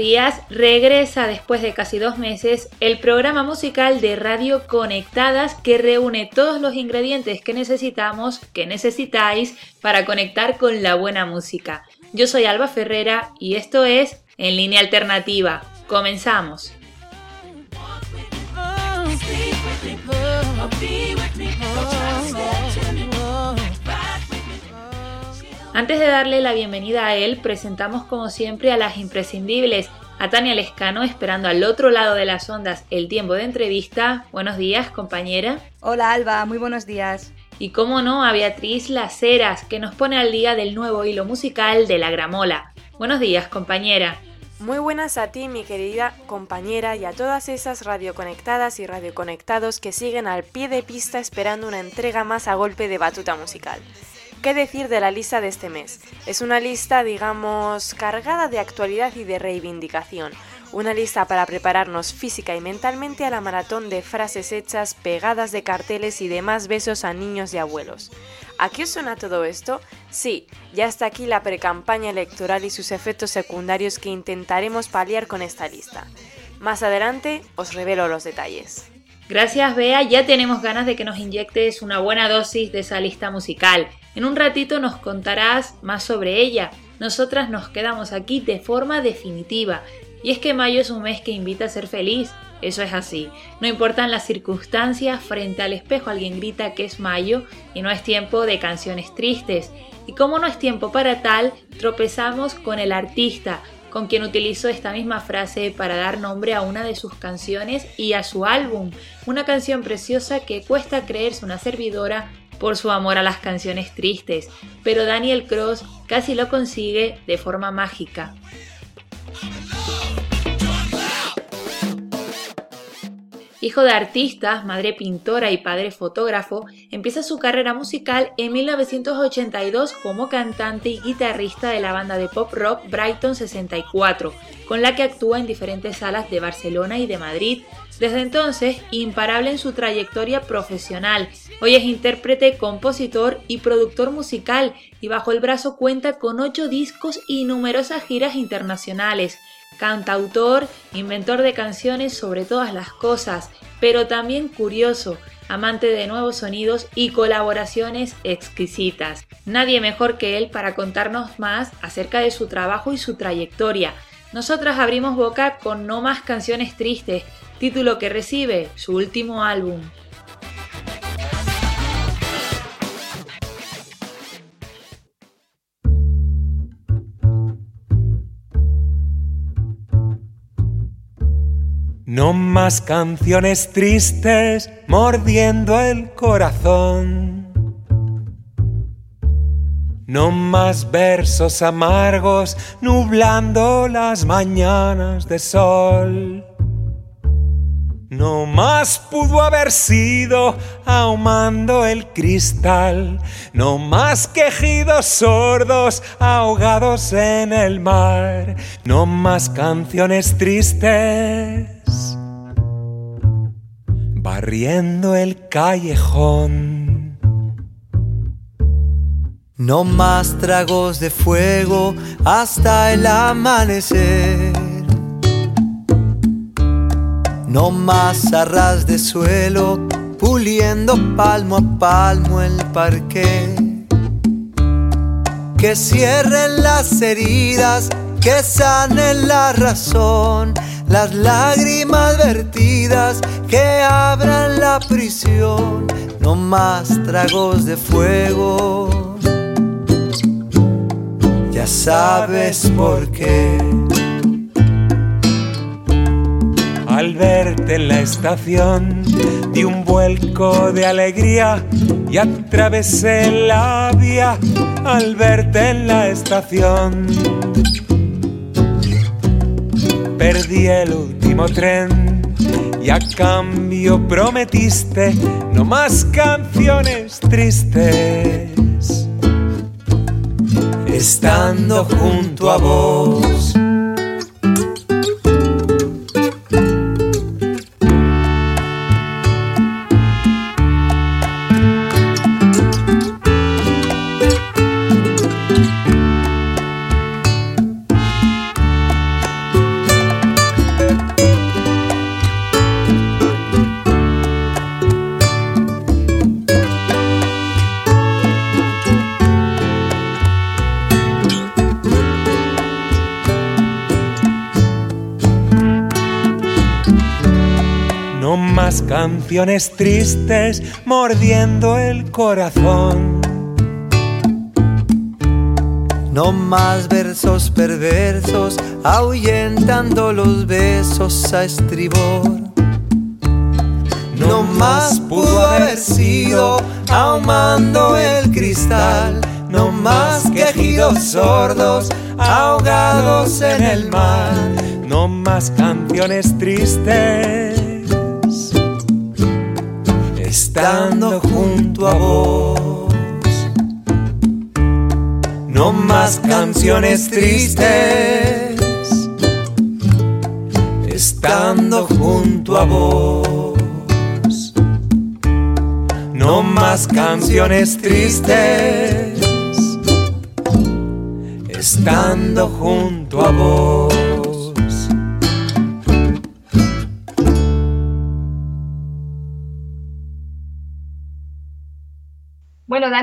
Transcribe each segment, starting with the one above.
Días, regresa después de casi dos meses el programa musical de Radio Conectadas que reúne todos los ingredientes que necesitamos, que necesitáis para conectar con la buena música. Yo soy Alba Ferrera y esto es En línea alternativa. Comenzamos. Antes de darle la bienvenida a él, presentamos como siempre a las imprescindibles, a Tania Lescano esperando al otro lado de las ondas el tiempo de entrevista. Buenos días, compañera. Hola Alba, muy buenos días. Y cómo no, a Beatriz Las Heras, que nos pone al día del nuevo hilo musical de La Gramola. Buenos días, compañera. Muy buenas a ti, mi querida compañera, y a todas esas radioconectadas y radioconectados que siguen al pie de pista esperando una entrega más a golpe de batuta musical. ¿Qué decir de la lista de este mes? Es una lista, digamos, cargada de actualidad y de reivindicación. Una lista para prepararnos física y mentalmente a la maratón de frases hechas, pegadas de carteles y demás besos a niños y abuelos. ¿A qué os suena todo esto? Sí, ya está aquí la precampaña electoral y sus efectos secundarios que intentaremos paliar con esta lista. Más adelante os revelo los detalles. Gracias, Bea. Ya tenemos ganas de que nos inyectes una buena dosis de esa lista musical. En un ratito nos contarás más sobre ella. Nosotras nos quedamos aquí de forma definitiva. Y es que mayo es un mes que invita a ser feliz. Eso es así. No importan las circunstancias, frente al espejo alguien grita que es mayo y no es tiempo de canciones tristes. Y como no es tiempo para tal, tropezamos con el artista, con quien utilizó esta misma frase para dar nombre a una de sus canciones y a su álbum, una canción preciosa que cuesta creerse una servidora por su amor a las canciones tristes, pero Daniel Cross casi lo consigue de forma mágica. Hijo de artistas, madre pintora y padre fotógrafo, empieza su carrera musical en 1982 como cantante y guitarrista de la banda de pop rock Brighton 64, con la que actúa en diferentes salas de Barcelona y de Madrid. Desde entonces, imparable en su trayectoria profesional. Hoy es intérprete, compositor y productor musical y bajo el brazo cuenta con ocho discos y numerosas giras internacionales cantautor, inventor de canciones sobre todas las cosas, pero también curioso, amante de nuevos sonidos y colaboraciones exquisitas. Nadie mejor que él para contarnos más acerca de su trabajo y su trayectoria. Nosotras abrimos boca con No más canciones tristes, título que recibe su último álbum. No más canciones tristes mordiendo el corazón. No más versos amargos nublando las mañanas de sol. No más pudo haber sido ahumando el cristal. No más quejidos sordos ahogados en el mar. No más canciones tristes barriendo el callejón. No más tragos de fuego hasta el amanecer. No más arras de suelo puliendo palmo a palmo el parque. Que cierren las heridas, que sanen la razón las lágrimas vertidas que abran la prisión, no más tragos de fuego. Ya sabes por qué. Al verte en la estación, di un vuelco de alegría y atravesé la vía al verte en la estación perdí el último tren y a cambio prometiste no más canciones tristes. Estando junto a vos canciones tristes mordiendo el corazón. No más versos perversos ahuyentando los besos a estribor. No más pudo haber sido ahumando el cristal. No más quejidos sordos ahogados en el mar. No más canciones tristes estando junto a vos. No más canciones tristes, estando junto a vos. No más canciones tristes, estando junto a vos.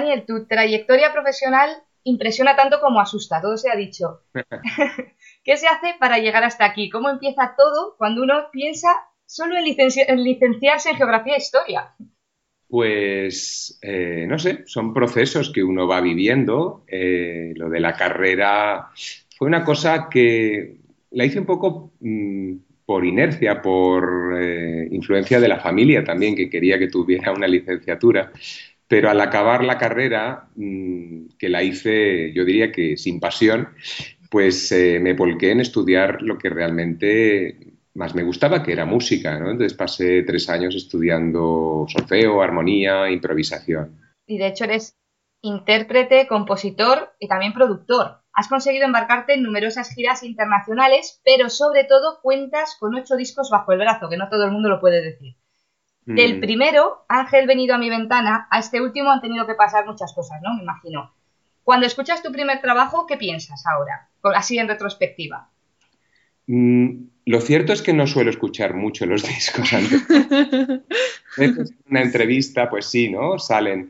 Daniel, tu trayectoria profesional impresiona tanto como asusta, todo se ha dicho. ¿Qué se hace para llegar hasta aquí? ¿Cómo empieza todo cuando uno piensa solo en, licenciarse en geografía e historia? Pues, eh, no sé, son procesos que uno va viviendo. Eh, lo de la carrera fue una cosa que la hice un poco mm, por inercia, por eh, influencia de la familia también, que quería que tuviera una licenciatura. Pero al acabar la carrera, mm, que la hice, yo diría que sin pasión, pues eh, me volqué en estudiar lo que realmente más me gustaba, que era música, ¿no? Entonces pasé tres años estudiando solfeo, armonía, improvisación. Y de hecho eres intérprete, compositor y también productor. Has conseguido embarcarte en numerosas giras internacionales, pero sobre todo cuentas con ocho discos bajo el brazo, que no todo el mundo lo puede decir. Del mm. primero, Ángel venido a mi ventana, a este último han tenido que pasar muchas cosas, ¿no? Me imagino. Cuando escuchas tu primer trabajo, ¿qué piensas ahora? Así en retrospectiva. Mm, lo cierto es que no suelo escuchar mucho los discos antes. en una entrevista, pues sí, ¿no? Salen.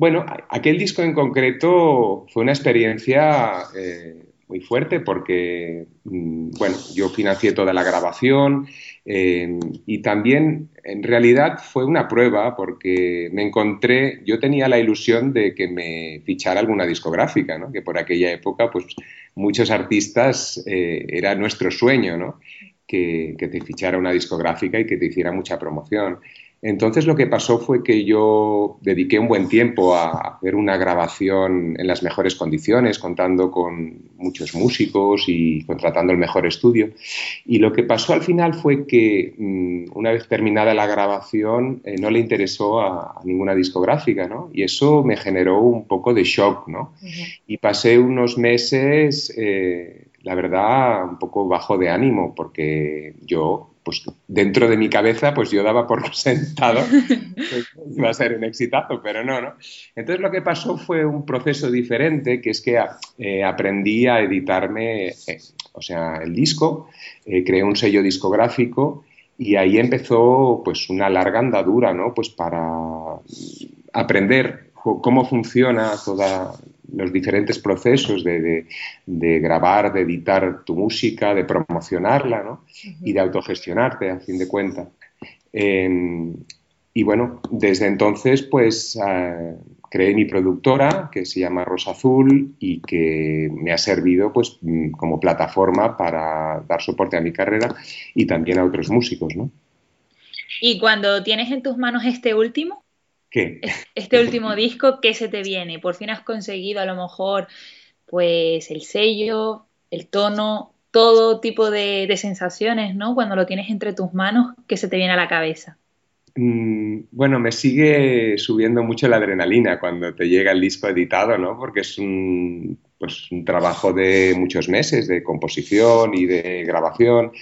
Bueno, aquel disco en concreto fue una experiencia eh, muy fuerte porque, mm, bueno, yo financié toda la grabación, Em, y también, en realidad, fue una prueba porque me encontré, yo tenía la ilusión de que me fichara alguna discográfica, que por aquella época, pues muchos artistas eh, era nuestro sueño, que, que te fichara una discográfica y que te hiciera mucha promoción. Entonces lo que pasó fue que yo dediqué un buen tiempo a hacer una grabación en las mejores condiciones, contando con muchos músicos y contratando el mejor estudio. Y lo que pasó al final fue que mm, una vez terminada la grabación eh, no le interesó a, ninguna discográfica, ¿no? Y eso me generó un poco de shock, ¿no? Y pasé unos meses, eh, la verdad, un poco bajo de ánimo, porque yo pues dentro de mi cabeza, pues yo daba por sentado que iba a ser un exitazo, pero no, ¿no? Entonces lo que pasó fue un proceso diferente, que es que eh, aprendí a editarme, eh, o sea, el disco, eh, creé un sello discográfico y ahí empezó pues una larga andadura, ¿no? Pues para aprender cómo funciona toda los diferentes procesos de, grabar, de editar tu música, de promocionarla ¿no? y de autogestionarte, a fin de cuentas. Y bueno, desde entonces pues ah, creé mi productora que se llama Rosa Azul y que me ha servido pues mm, como plataforma para dar soporte a mi carrera y también a otros músicos, ¿no? Y cuando tienes en tus manos este último, ¿Qué? Este último disco, ¿qué se te viene? Por fin has conseguido a lo mejor pues el sello, el tono, todo tipo de, de sensaciones, ¿no? Cuando lo tienes entre tus manos, que se te viene a la cabeza. Mm, bueno, me sigue subiendo mucho la adrenalina cuando te llega el disco editado, ¿no? Porque es un, pues, un trabajo de muchos meses de composición y de grabación.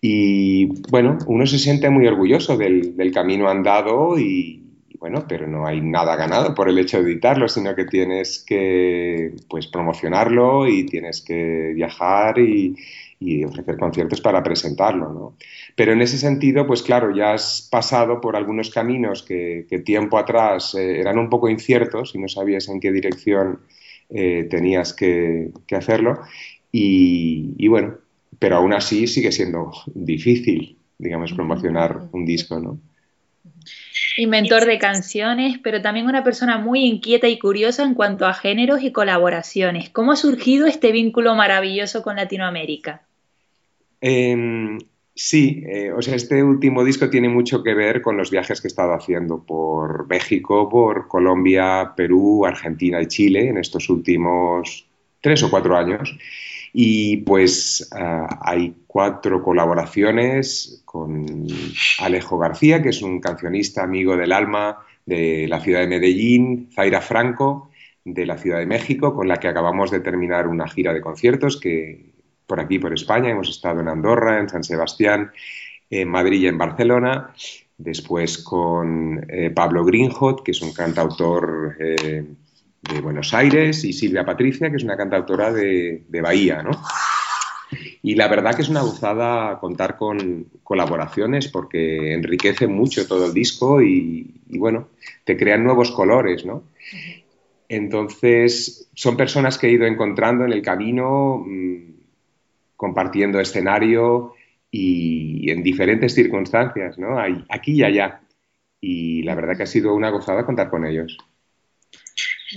Y bueno, uno se siente muy orgulloso del, del camino andado y, bueno, pero no hay nada ganado por el hecho de editarlo, sino que tienes que pues promocionarlo y tienes que viajar y, y ofrecer conciertos para presentarlo, ¿no? Pero en ese sentido, pues claro, ya has pasado por algunos caminos que, tiempo atrás eh, eran un poco inciertos y no sabías en qué dirección eh, tenías que, hacerlo. Y, bueno, pero aún así sigue siendo difícil, digamos, promocionar un disco, ¿no? Inventor de canciones, pero también una persona muy inquieta y curiosa en cuanto a géneros y colaboraciones. ¿Cómo ha surgido este vínculo maravilloso con Latinoamérica? Em, sí, eh, o sea, este último disco tiene mucho que ver con los viajes que he estado haciendo por México, por Colombia, Perú, Argentina y Chile en estos últimos tres o cuatro años. Y pues ah, hay cuatro colaboraciones con Alejo García, que es un cancionista amigo del alma de la ciudad de Medellín, Zaira Franco, de la Ciudad de México, con la que acabamos de terminar una gira de conciertos que, por aquí, por España. Hemos estado en Andorra, en San Sebastián, en Madrid y en Barcelona. Después con eh, Pablo Greenhot, que es un cantautor eh, de Buenos Aires, y Silvia Patricia, que es una cantautora de, Bahía, ¿no? Y la verdad que es una gozada contar con colaboraciones porque enriquece mucho todo el disco y, bueno, te crean nuevos colores, ¿no? Entonces, son personas que he ido encontrando en el camino, mm, compartiendo escenario y en diferentes circunstancias, ¿no? Aquí y allá. Y la verdad que ha sido una gozada contar con ellos.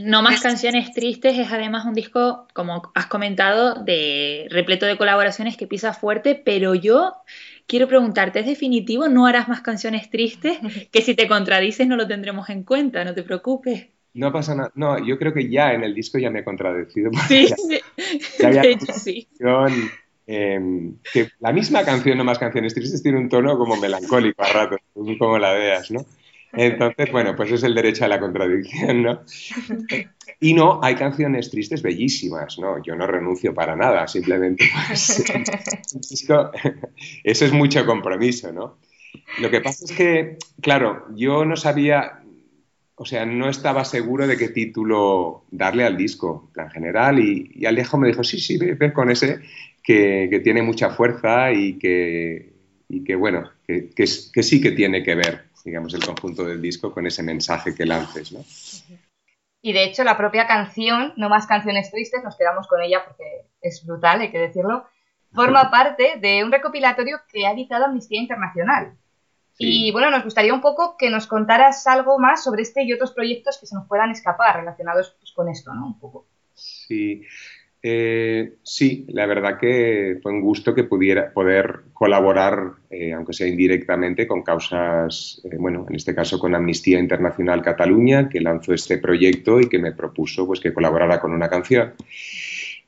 No más canciones tristes es además un disco, como has comentado, de repleto de colaboraciones que pisa fuerte, pero yo quiero preguntarte, ¿es definitivo? ¿No harás más canciones tristes? Que si te contradices no lo tendremos en cuenta, no te preocupes. No pasa nada. No, yo creo que ya en el disco ya me he contradecido. Sí, de hecho sí. Em, que la misma canción, no más canciones tristes, tiene un tono como melancólico a ratos, como la veas, ¿no? Entonces, bueno, pues es el derecho a la contradicción, ¿no? Y no, hay canciones tristes bellísimas, ¿no? Yo no renuncio para nada, simplemente pues, eso es mucho compromiso, ¿no? Lo que pasa es que, claro, yo no sabía, o sea, no estaba seguro de qué título darle al disco, en general, y, Alejo me dijo, sí, sí, ve con ese, que, tiene mucha fuerza y que, que bueno, que, sí que tiene que ver, digamos, el conjunto del disco con ese mensaje que lances, ¿no? Y de hecho, la propia canción, No más canciones tristes, nos quedamos con ella porque es brutal, hay que decirlo, forma parte de un recopilatorio que ha editado Amnistía Internacional. Y bueno, nos gustaría un poco que nos contaras algo más sobre este y otros proyectos que se nos puedan escapar relacionados pues, con esto, ¿no? Un poco. Sí, eh, sí, la verdad que fue un gusto que pudiera poder colaborar, eh, aunque sea indirectamente, con causas, eh, bueno, en este caso con Amnistía Internacional Cataluña, que lanzó este proyecto y que me propuso pues, que colaborara con una canción.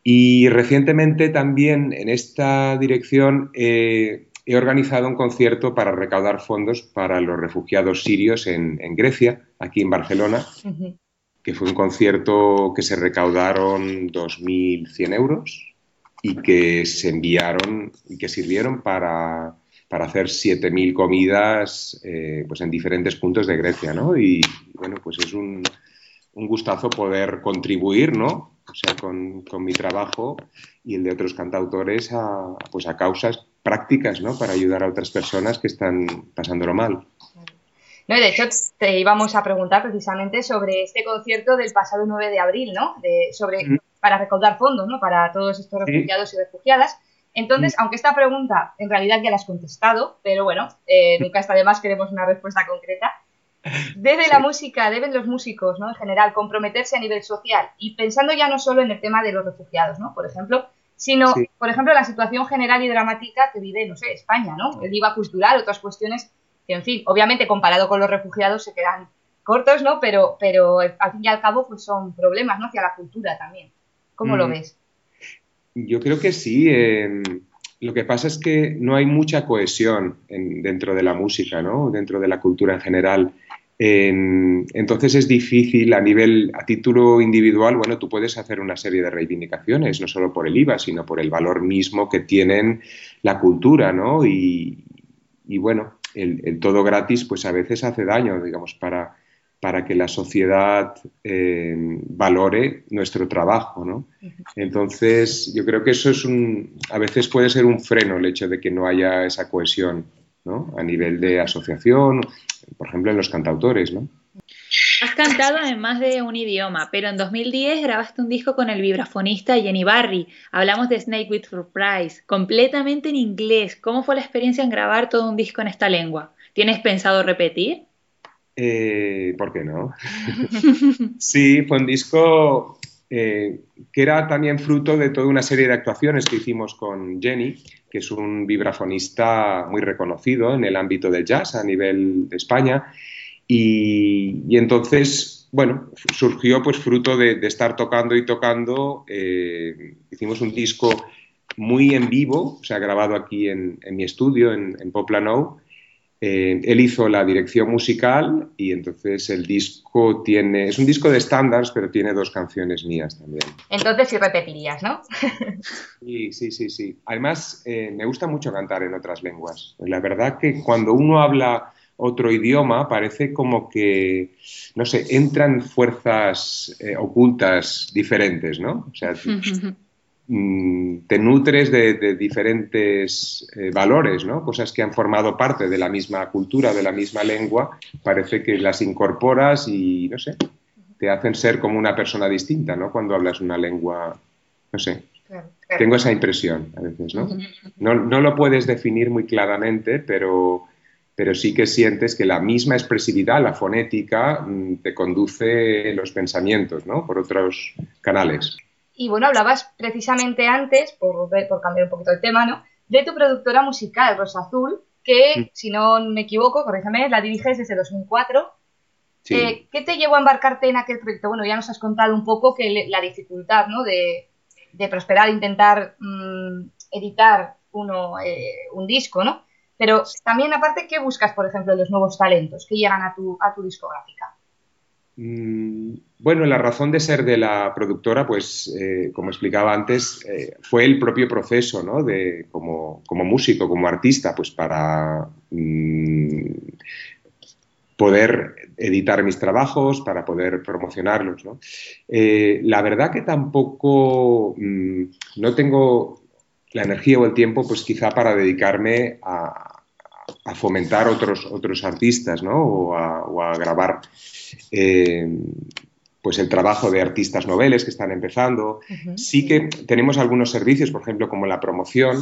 Y recientemente también en esta dirección he organizado un concierto para recaudar fondos para los refugiados sirios en, Grecia, aquí en Barcelona que fue un concierto que se recaudaron 2.100 euros y que se enviaron y que sirvieron para, para hacer 7.000 comidas eh, pues en diferentes puntos de Grecia, ¿no? Y bueno, pues es un, un gustazo poder contribuir, ¿no? Sea, con, con, mi trabajo y el de otros cantautores a, pues a causas prácticas, ¿no? Para ayudar a otras personas que están pasándolo mal. No, de hecho, te íbamos a preguntar precisamente sobre este concierto del pasado 9 de abril, ¿no? De, sobre, Para recaudar fondos, ¿no? Para todos estos refugiados y refugiadas. Entonces, aunque esta pregunta en realidad ya la has contestado, pero bueno, eh, nunca está de más, queremos una respuesta concreta. ¿Debe la música, deben los músicos, ¿no? En general, comprometerse a nivel social y pensando ya no solo en el tema de los refugiados, ¿no? Por ejemplo, sino, por ejemplo, la situación general y dramática que vive, no sé, España, ¿no? El IVA cultural, otras cuestiones que en fin, obviamente comparado con los refugiados se quedan cortos, ¿no? Pero, pero al fin y al cabo pues son problemas, ¿no? Hacia la cultura también. ¿Cómo lo mm. ves? yo creo que sí. Em, lo que pasa es que no hay mucha cohesión dentro de la música, ¿no? Dentro de la cultura en general. entonces es difícil a nivel, a título individual, bueno, tú puedes hacer una serie de reivindicaciones, no solo por el IVA, sino por el valor mismo que tienen la cultura, ¿no? Y, bueno, el, todo gratis, pues a veces hace daño, digamos, para, para que la sociedad eh, valore nuestro trabajo, ¿no? Entonces, yo creo que eso es un, a veces puede ser un freno el hecho de que no haya esa cohesión, ¿no? A nivel de asociación, por ejemplo, en los cantautores, ¿no? Has cantado en más de un idioma, pero en 2010 grabaste un disco con el vibrafonista Jenny Barry. Hablamos de Snake with Surprise, completamente en inglés. ¿Cómo fue la experiencia en grabar todo un disco en esta lengua? ¿Tienes pensado repetir? Eh, ¿Por qué no? sí, fue un disco eh, que era también fruto de toda una serie de actuaciones que hicimos con Jenny, que es un vibrafonista muy reconocido en el ámbito del jazz a nivel de España. Y, entonces, bueno, surgió pues fruto de, estar tocando y tocando. Eh, hicimos un disco muy en vivo, o sea, grabado aquí en, mi estudio, en, en Poplano, eh, él hizo la dirección musical y entonces el disco tiene, es un disco de estándares, pero tiene dos canciones mías también. Entonces sí repetirías, ¿no? sí, sí, sí, sí. Además, eh, me gusta mucho cantar en otras lenguas. La verdad que cuando uno habla otro idioma parece como que, no sé, entran fuerzas eh, ocultas diferentes, ¿no? O sea, Mm, te nutres de, diferentes eh, valores, ¿no? cosas que han formado parte de la misma cultura, de la misma lengua, parece que las incorporas y, no sé, te hacen ser como una persona distinta ¿no? cuando hablas una lengua, no sé. Tengo esa impresión a veces, ¿no? ¿no? No lo puedes definir muy claramente, pero, pero sí que sientes que la misma expresividad, la fonética, mm, te conduce los pensamientos, ¿no? Por otros canales. Y bueno, hablabas precisamente antes, por, por cambiar un poquito el tema, ¿no? De tu productora musical, Rosa Azul, que, mm. si no me equivoco, corrígeme, la diriges desde 2004. Eh, ¿Qué te llevó a embarcarte en aquel proyecto? Bueno, ya nos has contado un poco que la dificultad, ¿no? De, prosperar, intentar mm, editar uno, eh, un disco, ¿no? Pero también, aparte, ¿qué buscas, por ejemplo, los nuevos talentos que llegan a tu, a tu discográfica? Mm, bueno, la razón de ser de la productora, pues, eh, como explicaba antes, eh, fue el propio proceso, ¿no? De, como, músico, como artista, pues para mm, poder editar mis trabajos, para poder promocionarlos, ¿no? Eh, la verdad que tampoco mm, no tengo la energía o el tiempo, pues quizá para dedicarme a, fomentar otros, otros artistas, ¿no? O a, grabar pues el trabajo de artistas noveles que están empezando. Sí que tenemos algunos servicios, por ejemplo, como la promoción,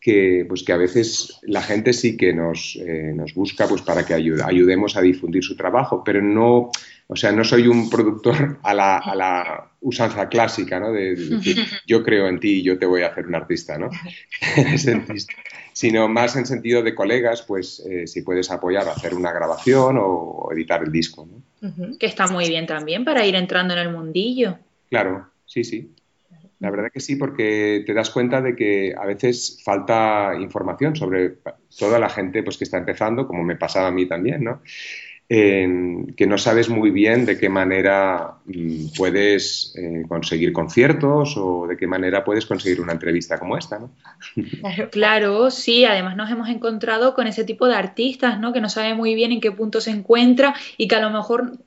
que, pues que a veces la gente sí que nos, eh, nos busca pues para que ayudemos a difundir su trabajo, pero no, o sea, no soy un productor a la, a la usanza clásica, ¿no? De, yo creo en ti y yo te voy a hacer un artista, ¿no? Sino más en sentido de colegas, pues eh, si puedes apoyar a hacer una grabación o, editar el disco, ¿no? Que está muy bien también para ir entrando en el mundillo. Claro, sí, sí. La verdad que sí, porque te das cuenta de que a veces falta información sobre toda la gente pues, que está empezando, como me pasaba a mí también, ¿no? que no sabes muy bien de qué manera mm, puedes eh, conseguir conciertos o de qué manera puedes conseguir una entrevista como esta, ¿no? Claro, sí, además nos hemos encontrado con ese tipo de artistas, ¿no? Que no sabe muy bien en qué punto se encuentra y que a lo mejor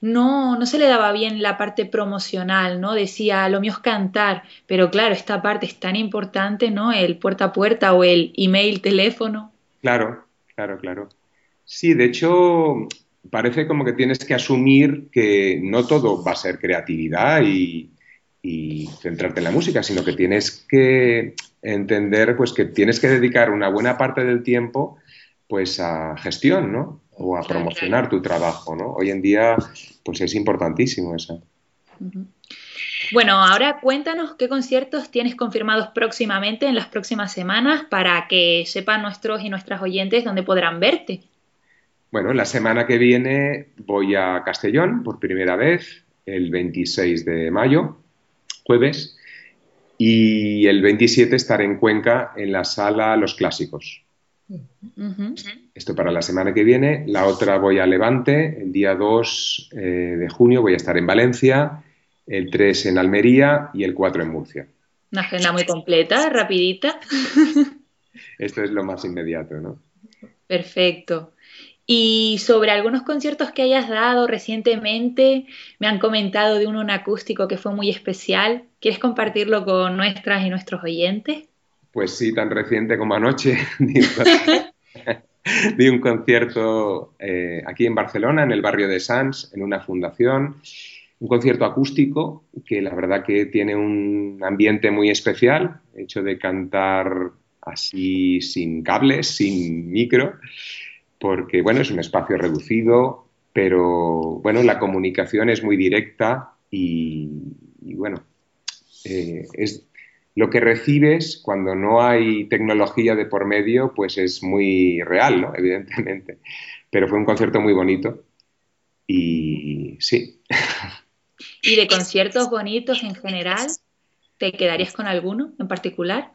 no, no se le daba bien la parte promocional, ¿no? Decía, lo mío es cantar, pero claro, esta parte es tan importante, ¿no? El puerta a puerta o el email, teléfono. Claro, claro, claro. Sí, de hecho, parece como que tienes que asumir que no todo va a ser creatividad y, centrarte en la música, sino que tienes que entender pues que tienes que dedicar una buena parte del tiempo pues a gestión, ¿no? O a promocionar tu trabajo, ¿no? Hoy en día pues es importantísimo eso. Bueno, ahora cuéntanos qué conciertos tienes confirmados próximamente en las próximas semanas para que sepan nuestros y nuestras oyentes dónde podrán verte. Bueno, la semana que viene voy a Castellón por primera vez, el 26 de mayo, jueves. Y el 27 estaré en Cuenca en la sala Los Clásicos. Esto para la semana que viene. La otra voy a Levante. El día 2 eh, de junio voy a estar en Valencia. El 3 en Almería y el 4 en Murcia. Una agenda muy completa, rapidita. Esto es lo más inmediato, ¿no? Perfecto. Y sobre algunos conciertos que hayas dado recientemente, me han comentado de uno en acústico que fue muy especial. ¿Quieres compartirlo con nuestras y nuestros oyentes? Pues sí, tan reciente como anoche. Di un concierto eh, aquí en Barcelona, en el barrio de Sants, en una fundación. Un concierto acústico que la verdad que tiene un ambiente muy especial, hecho de cantar así sin cables, sin micro porque, bueno, es un espacio reducido, pero, bueno, la comunicación es muy directa y, bueno, eh, es lo que recibes cuando no hay tecnología de por medio, pues es muy real, ¿no? Evidentemente. Pero fue un concierto muy bonito y sí. ¿Y de conciertos bonitos en general? ¿Te quedarías con alguno en particular?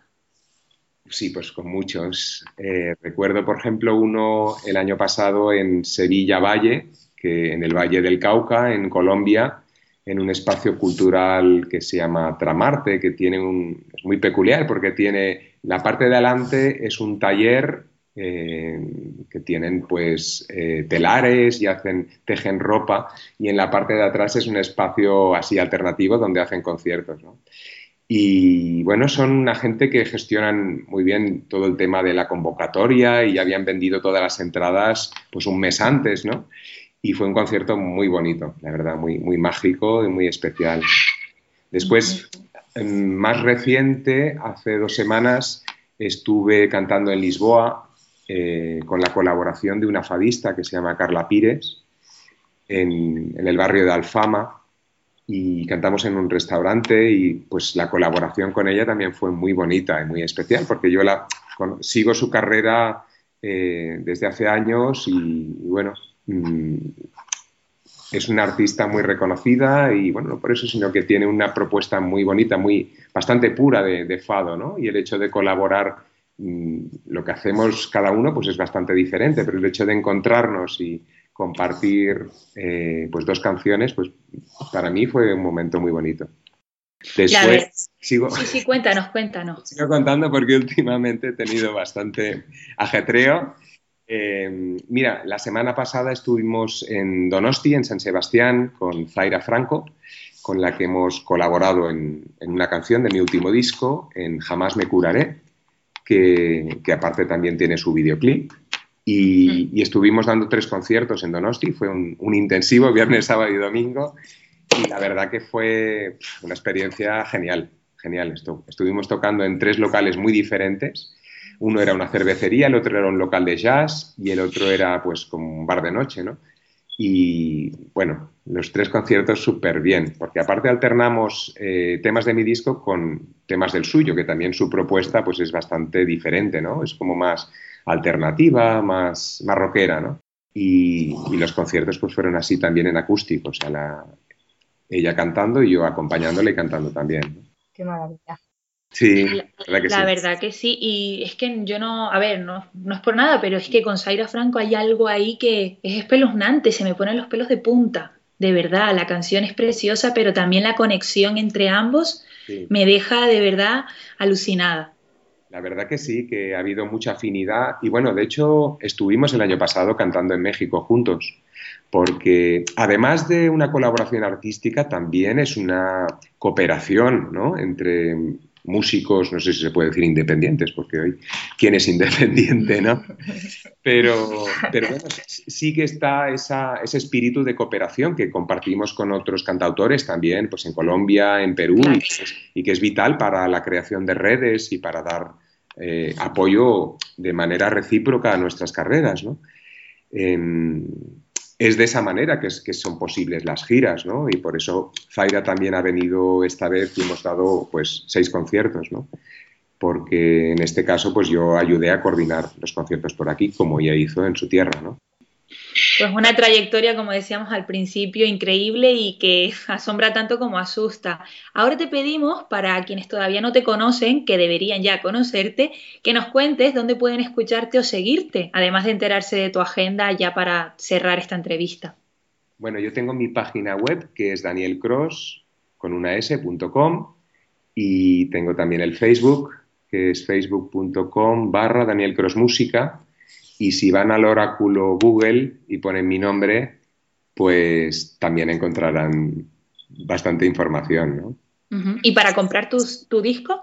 Sí, pues con muchos. Eh, recuerdo, por ejemplo, uno el año pasado en Sevilla Valle, que en el Valle del Cauca, en Colombia, en un espacio cultural que se llama Tramarte, que tiene un es muy peculiar porque tiene la parte de adelante es un taller eh, que tienen pues eh, telares y hacen tejen ropa y en la parte de atrás es un espacio así alternativo donde hacen conciertos. ¿no? Y bueno, son una gente que gestionan muy bien todo el tema de la convocatoria y habían vendido todas las entradas pues un mes antes, ¿no? Y fue un concierto muy bonito, la verdad, muy, muy mágico y muy especial. Después, más reciente, hace dos semanas, estuve cantando en Lisboa eh, con la colaboración de una fadista que se llama Carla Pires en, el barrio de Alfama, y cantamos en un restaurante y pues la colaboración con ella también fue muy bonita y muy especial porque yo la sigo su carrera eh, desde hace años y, bueno mm, es una artista muy reconocida y bueno no por eso sino que tiene una propuesta muy bonita muy bastante pura de, fado ¿no? y el hecho de colaborar mm, lo que hacemos cada uno pues es bastante diferente pero el hecho de encontrarnos y compartir eh, pues dos canciones, pues para mí fue un momento muy bonito. Después sigo. Sí, sí, cuéntanos, cuéntanos. Sigo contando porque últimamente he tenido bastante ajetreo. Eh, mira, la semana pasada estuvimos en Donosti, en San Sebastián, con Zaira Franco, con la que hemos colaborado en, una canción de mi último disco, en Jamás me curaré, que, que aparte también tiene su videoclip. Y, estuvimos dando tres conciertos en Donosti, fue un, intensivo viernes, sábado y domingo, y la verdad que fue una experiencia genial, genial. Esto. Estuvimos tocando en tres locales muy diferentes. Uno era una cervecería, el otro era un local de jazz y el otro era pues como un bar de noche, ¿no? Y bueno, los tres conciertos súper bien, porque aparte alternamos eh, temas de mi disco con temas del suyo, que también su propuesta pues es bastante diferente, ¿no? Es como más alternativa, más, más rockera, ¿no? Y, los conciertos pues fueron así también en acústico, o sea, la, ella cantando y yo acompañándole y cantando también. Qué maravilla. Sí, la, que, la verdad que sí. Y es que yo no, a ver, no, no es por nada, pero es que con Zaira Franco hay algo ahí que es espeluznante, se me ponen los pelos de punta. De verdad, la canción es preciosa, pero también la conexión entre ambos me deja de verdad alucinada. La verdad que sí, que ha habido mucha afinidad y bueno, de hecho estuvimos el año pasado cantando en México juntos, porque además de una colaboración artística también es una cooperación ¿no? entre músicos, no sé si se puede decir independientes, porque hoy, ¿quién es independiente, no? Pero, pero bueno, sí que está ese espíritu de cooperación que compartimos con otros cantautores también, pues en Colombia, en Perú, y, que es vital para la creación de redes y para dar eh, apoyo de manera recíproca a nuestras carreras, ¿no? Em, es de esa manera que, son posibles las giras, ¿no? Y por eso Zaira también ha venido esta vez y hemos dado pues seis conciertos, ¿no? Porque en este caso pues yo ayudé a coordinar los conciertos por aquí como ella hizo en su tierra, ¿no? Pues una trayectoria, como decíamos al principio, increíble y que asombra tanto como asusta. Ahora te pedimos, para quienes todavía no te conocen, que deberían ya conocerte, que nos cuentes dónde pueden escucharte o seguirte, además de enterarse de tu agenda ya para cerrar esta entrevista. Bueno, yo tengo mi página web que es danielcross y tengo también el Facebook que es facebook.com barra y si van al oráculo Google y ponen mi nombre, pues también encontrarán bastante información, ¿no? ¿Y para comprar tu disco?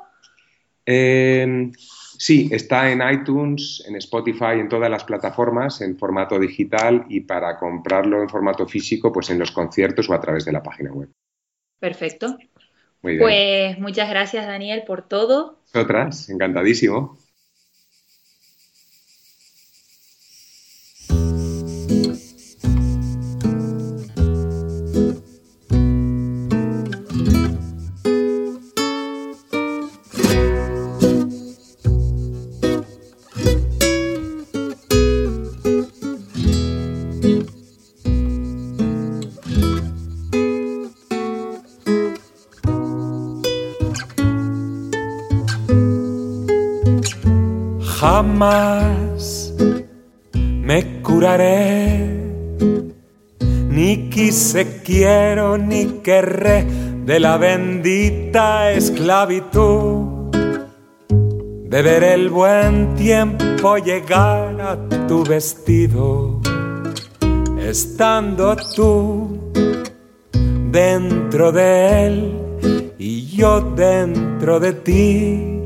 Eh, sí, está en iTunes, en Spotify, en todas las plataformas, en formato digital y para comprarlo en formato físico, pues en los conciertos o a través de la página web. Perfecto. Muy bien. Pues muchas gracias, Daniel, por todo. Otras, encantadísimo. Quise, quiero, ni querré de la bendita esclavitud. De ver el buen tiempo llegar a tu vestido, estando tú dentro de él y yo dentro de ti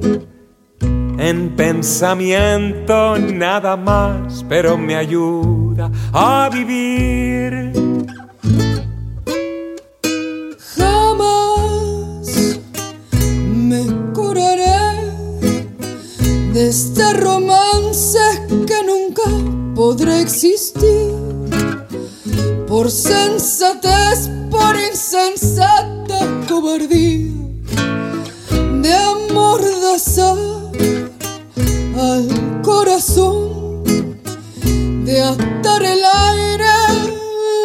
en pensamiento nada más, pero me ayuda a vivir. Existir. Por sensatez, por insensata cobardía de amor de al corazón de atar el aire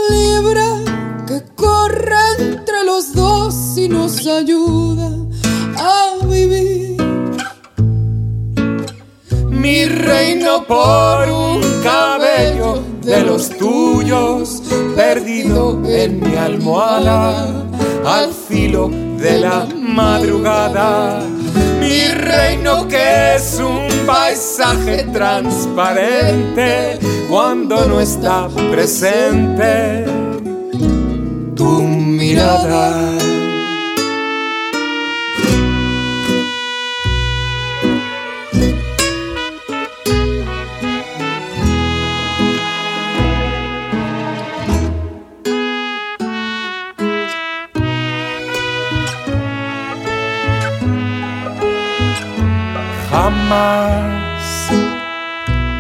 libre que corre entre los dos y nos ayuda a vivir. Por un cabello de los tuyos, perdido en mi almohada, al filo de la madrugada mi reino que es un paisaje transparente cuando no está presente tu mirada.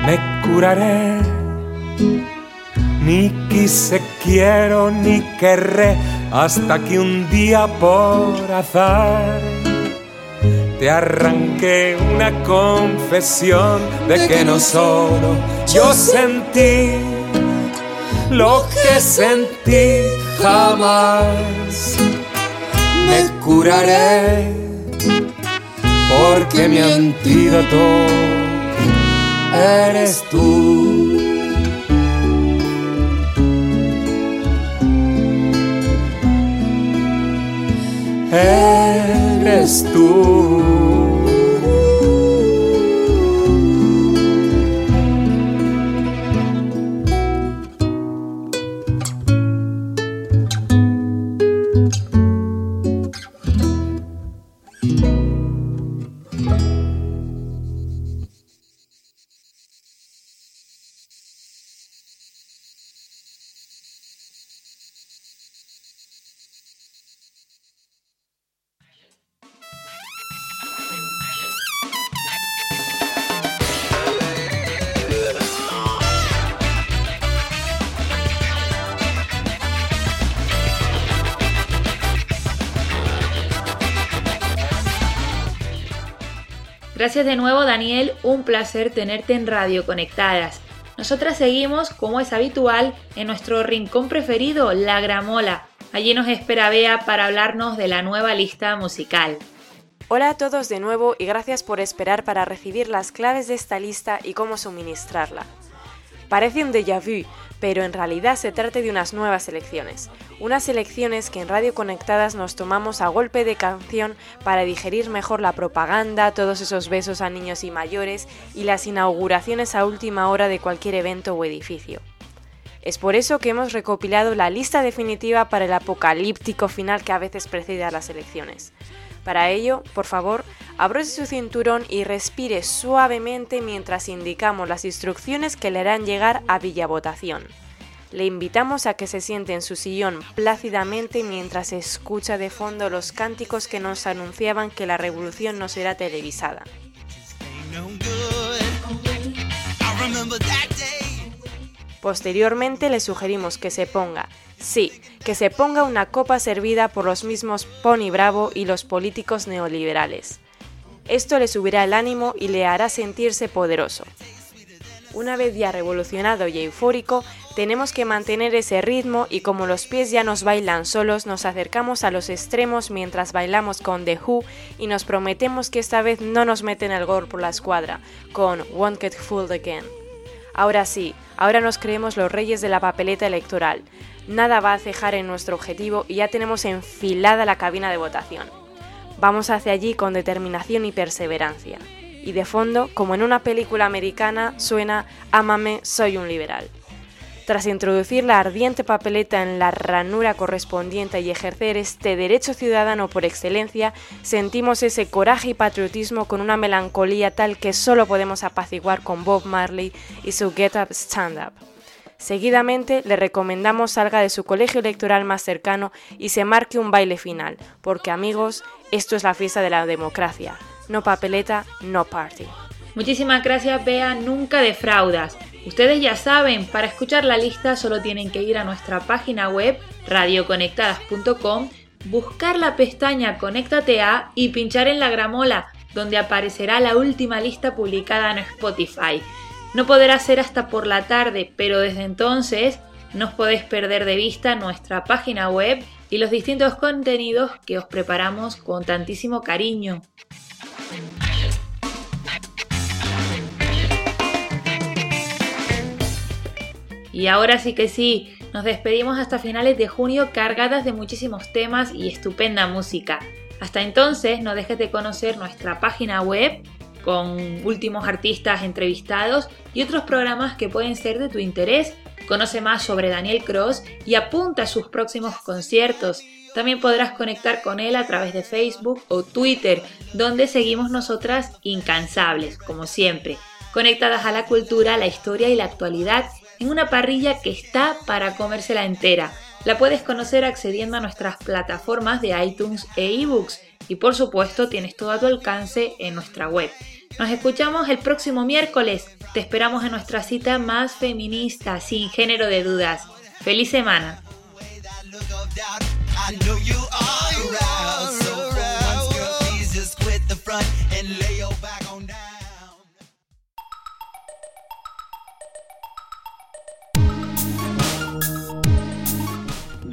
Me curaré. Ni quise, quiero, ni querré, hasta que un día por azar te arranqué una confesión de que no solo yo sentí lo que sentí jamás. Me curaré porque mi antídoto eres tú. Eres tú. Gracias de nuevo Daniel, un placer tenerte en Radio Conectadas. nosotras seguimos, como es habitual, en nuestro rincón preferido, La Gramola. Allí nos espera Bea para hablarnos de la nueva lista musical. Hola a todos de nuevo y gracias por esperar para recibir las claves de esta lista y cómo suministrarla. Parece un déjà vu, pero en realidad se trata de unas nuevas elecciones. Unas elecciones que en Radio Conectadas nos tomamos a golpe de canción para digerir mejor la propaganda, todos esos besos a niños y mayores y las inauguraciones a última hora de cualquier evento o edificio. Es por eso que hemos recopilado la lista definitiva para el apocalíptico final que a veces precede a las elecciones. Para ello, por favor, abróchese su cinturón y respire suavemente mientras indicamos las instrucciones que le harán llegar a Villa Votación. Le invitamos a que se siente en su sillón plácidamente mientras escucha de fondo los cánticos que nos anunciaban que la revolución no será televisada. Posteriormente le sugerimos que se ponga, sí, que se ponga una copa servida por los mismos Pony Bravo y los políticos neoliberales. Esto le subirá el ánimo y le hará sentirse poderoso. Una vez ya revolucionado y eufórico, tenemos que mantener ese ritmo y como los pies ya nos bailan solos, nos acercamos a los extremos mientras bailamos con The Who y nos prometemos que esta vez no nos meten el gol por la escuadra, con Won't Get Fooled Again. Ahora sí, ahora nos creemos los reyes de la papeleta electoral. Nada va a cejar en nuestro objetivo y ya tenemos enfilada la cabina de votación. Vamos hacia allí con determinación y perseverancia. Y de fondo, como en una película americana, suena Ámame, soy un liberal. Tras introducir la ardiente papeleta en la ranura correspondiente y ejercer este derecho ciudadano por excelencia, sentimos ese coraje y patriotismo con una melancolía tal que solo podemos apaciguar con Bob Marley y su Get Up Stand Up. Seguidamente le recomendamos salga de su colegio electoral más cercano y se marque un baile final, porque amigos, esto es la fiesta de la democracia. No papeleta, no party. Muchísimas gracias, Bea, nunca defraudas. Ustedes ya saben, para escuchar la lista solo tienen que ir a nuestra página web radioconectadas.com, buscar la pestaña Conéctate a y pinchar en la gramola, donde aparecerá la última lista publicada en Spotify. No podrá ser hasta por la tarde, pero desde entonces no os podéis perder de vista nuestra página web y los distintos contenidos que os preparamos con tantísimo cariño. Y ahora sí que sí, nos despedimos hasta finales de junio cargadas de muchísimos temas y estupenda música. Hasta entonces, no dejes de conocer nuestra página web con últimos artistas entrevistados y otros programas que pueden ser de tu interés. Conoce más sobre Daniel Cross y apunta a sus próximos conciertos. También podrás conectar con él a través de Facebook o Twitter, donde seguimos nosotras incansables, como siempre, conectadas a la cultura, la historia y la actualidad en una parrilla que está para comérsela entera. La puedes conocer accediendo a nuestras plataformas de iTunes e ebooks y por supuesto tienes todo a tu alcance en nuestra web. Nos escuchamos el próximo miércoles. Te esperamos en nuestra cita más feminista, sin género de dudas. ¡Feliz semana!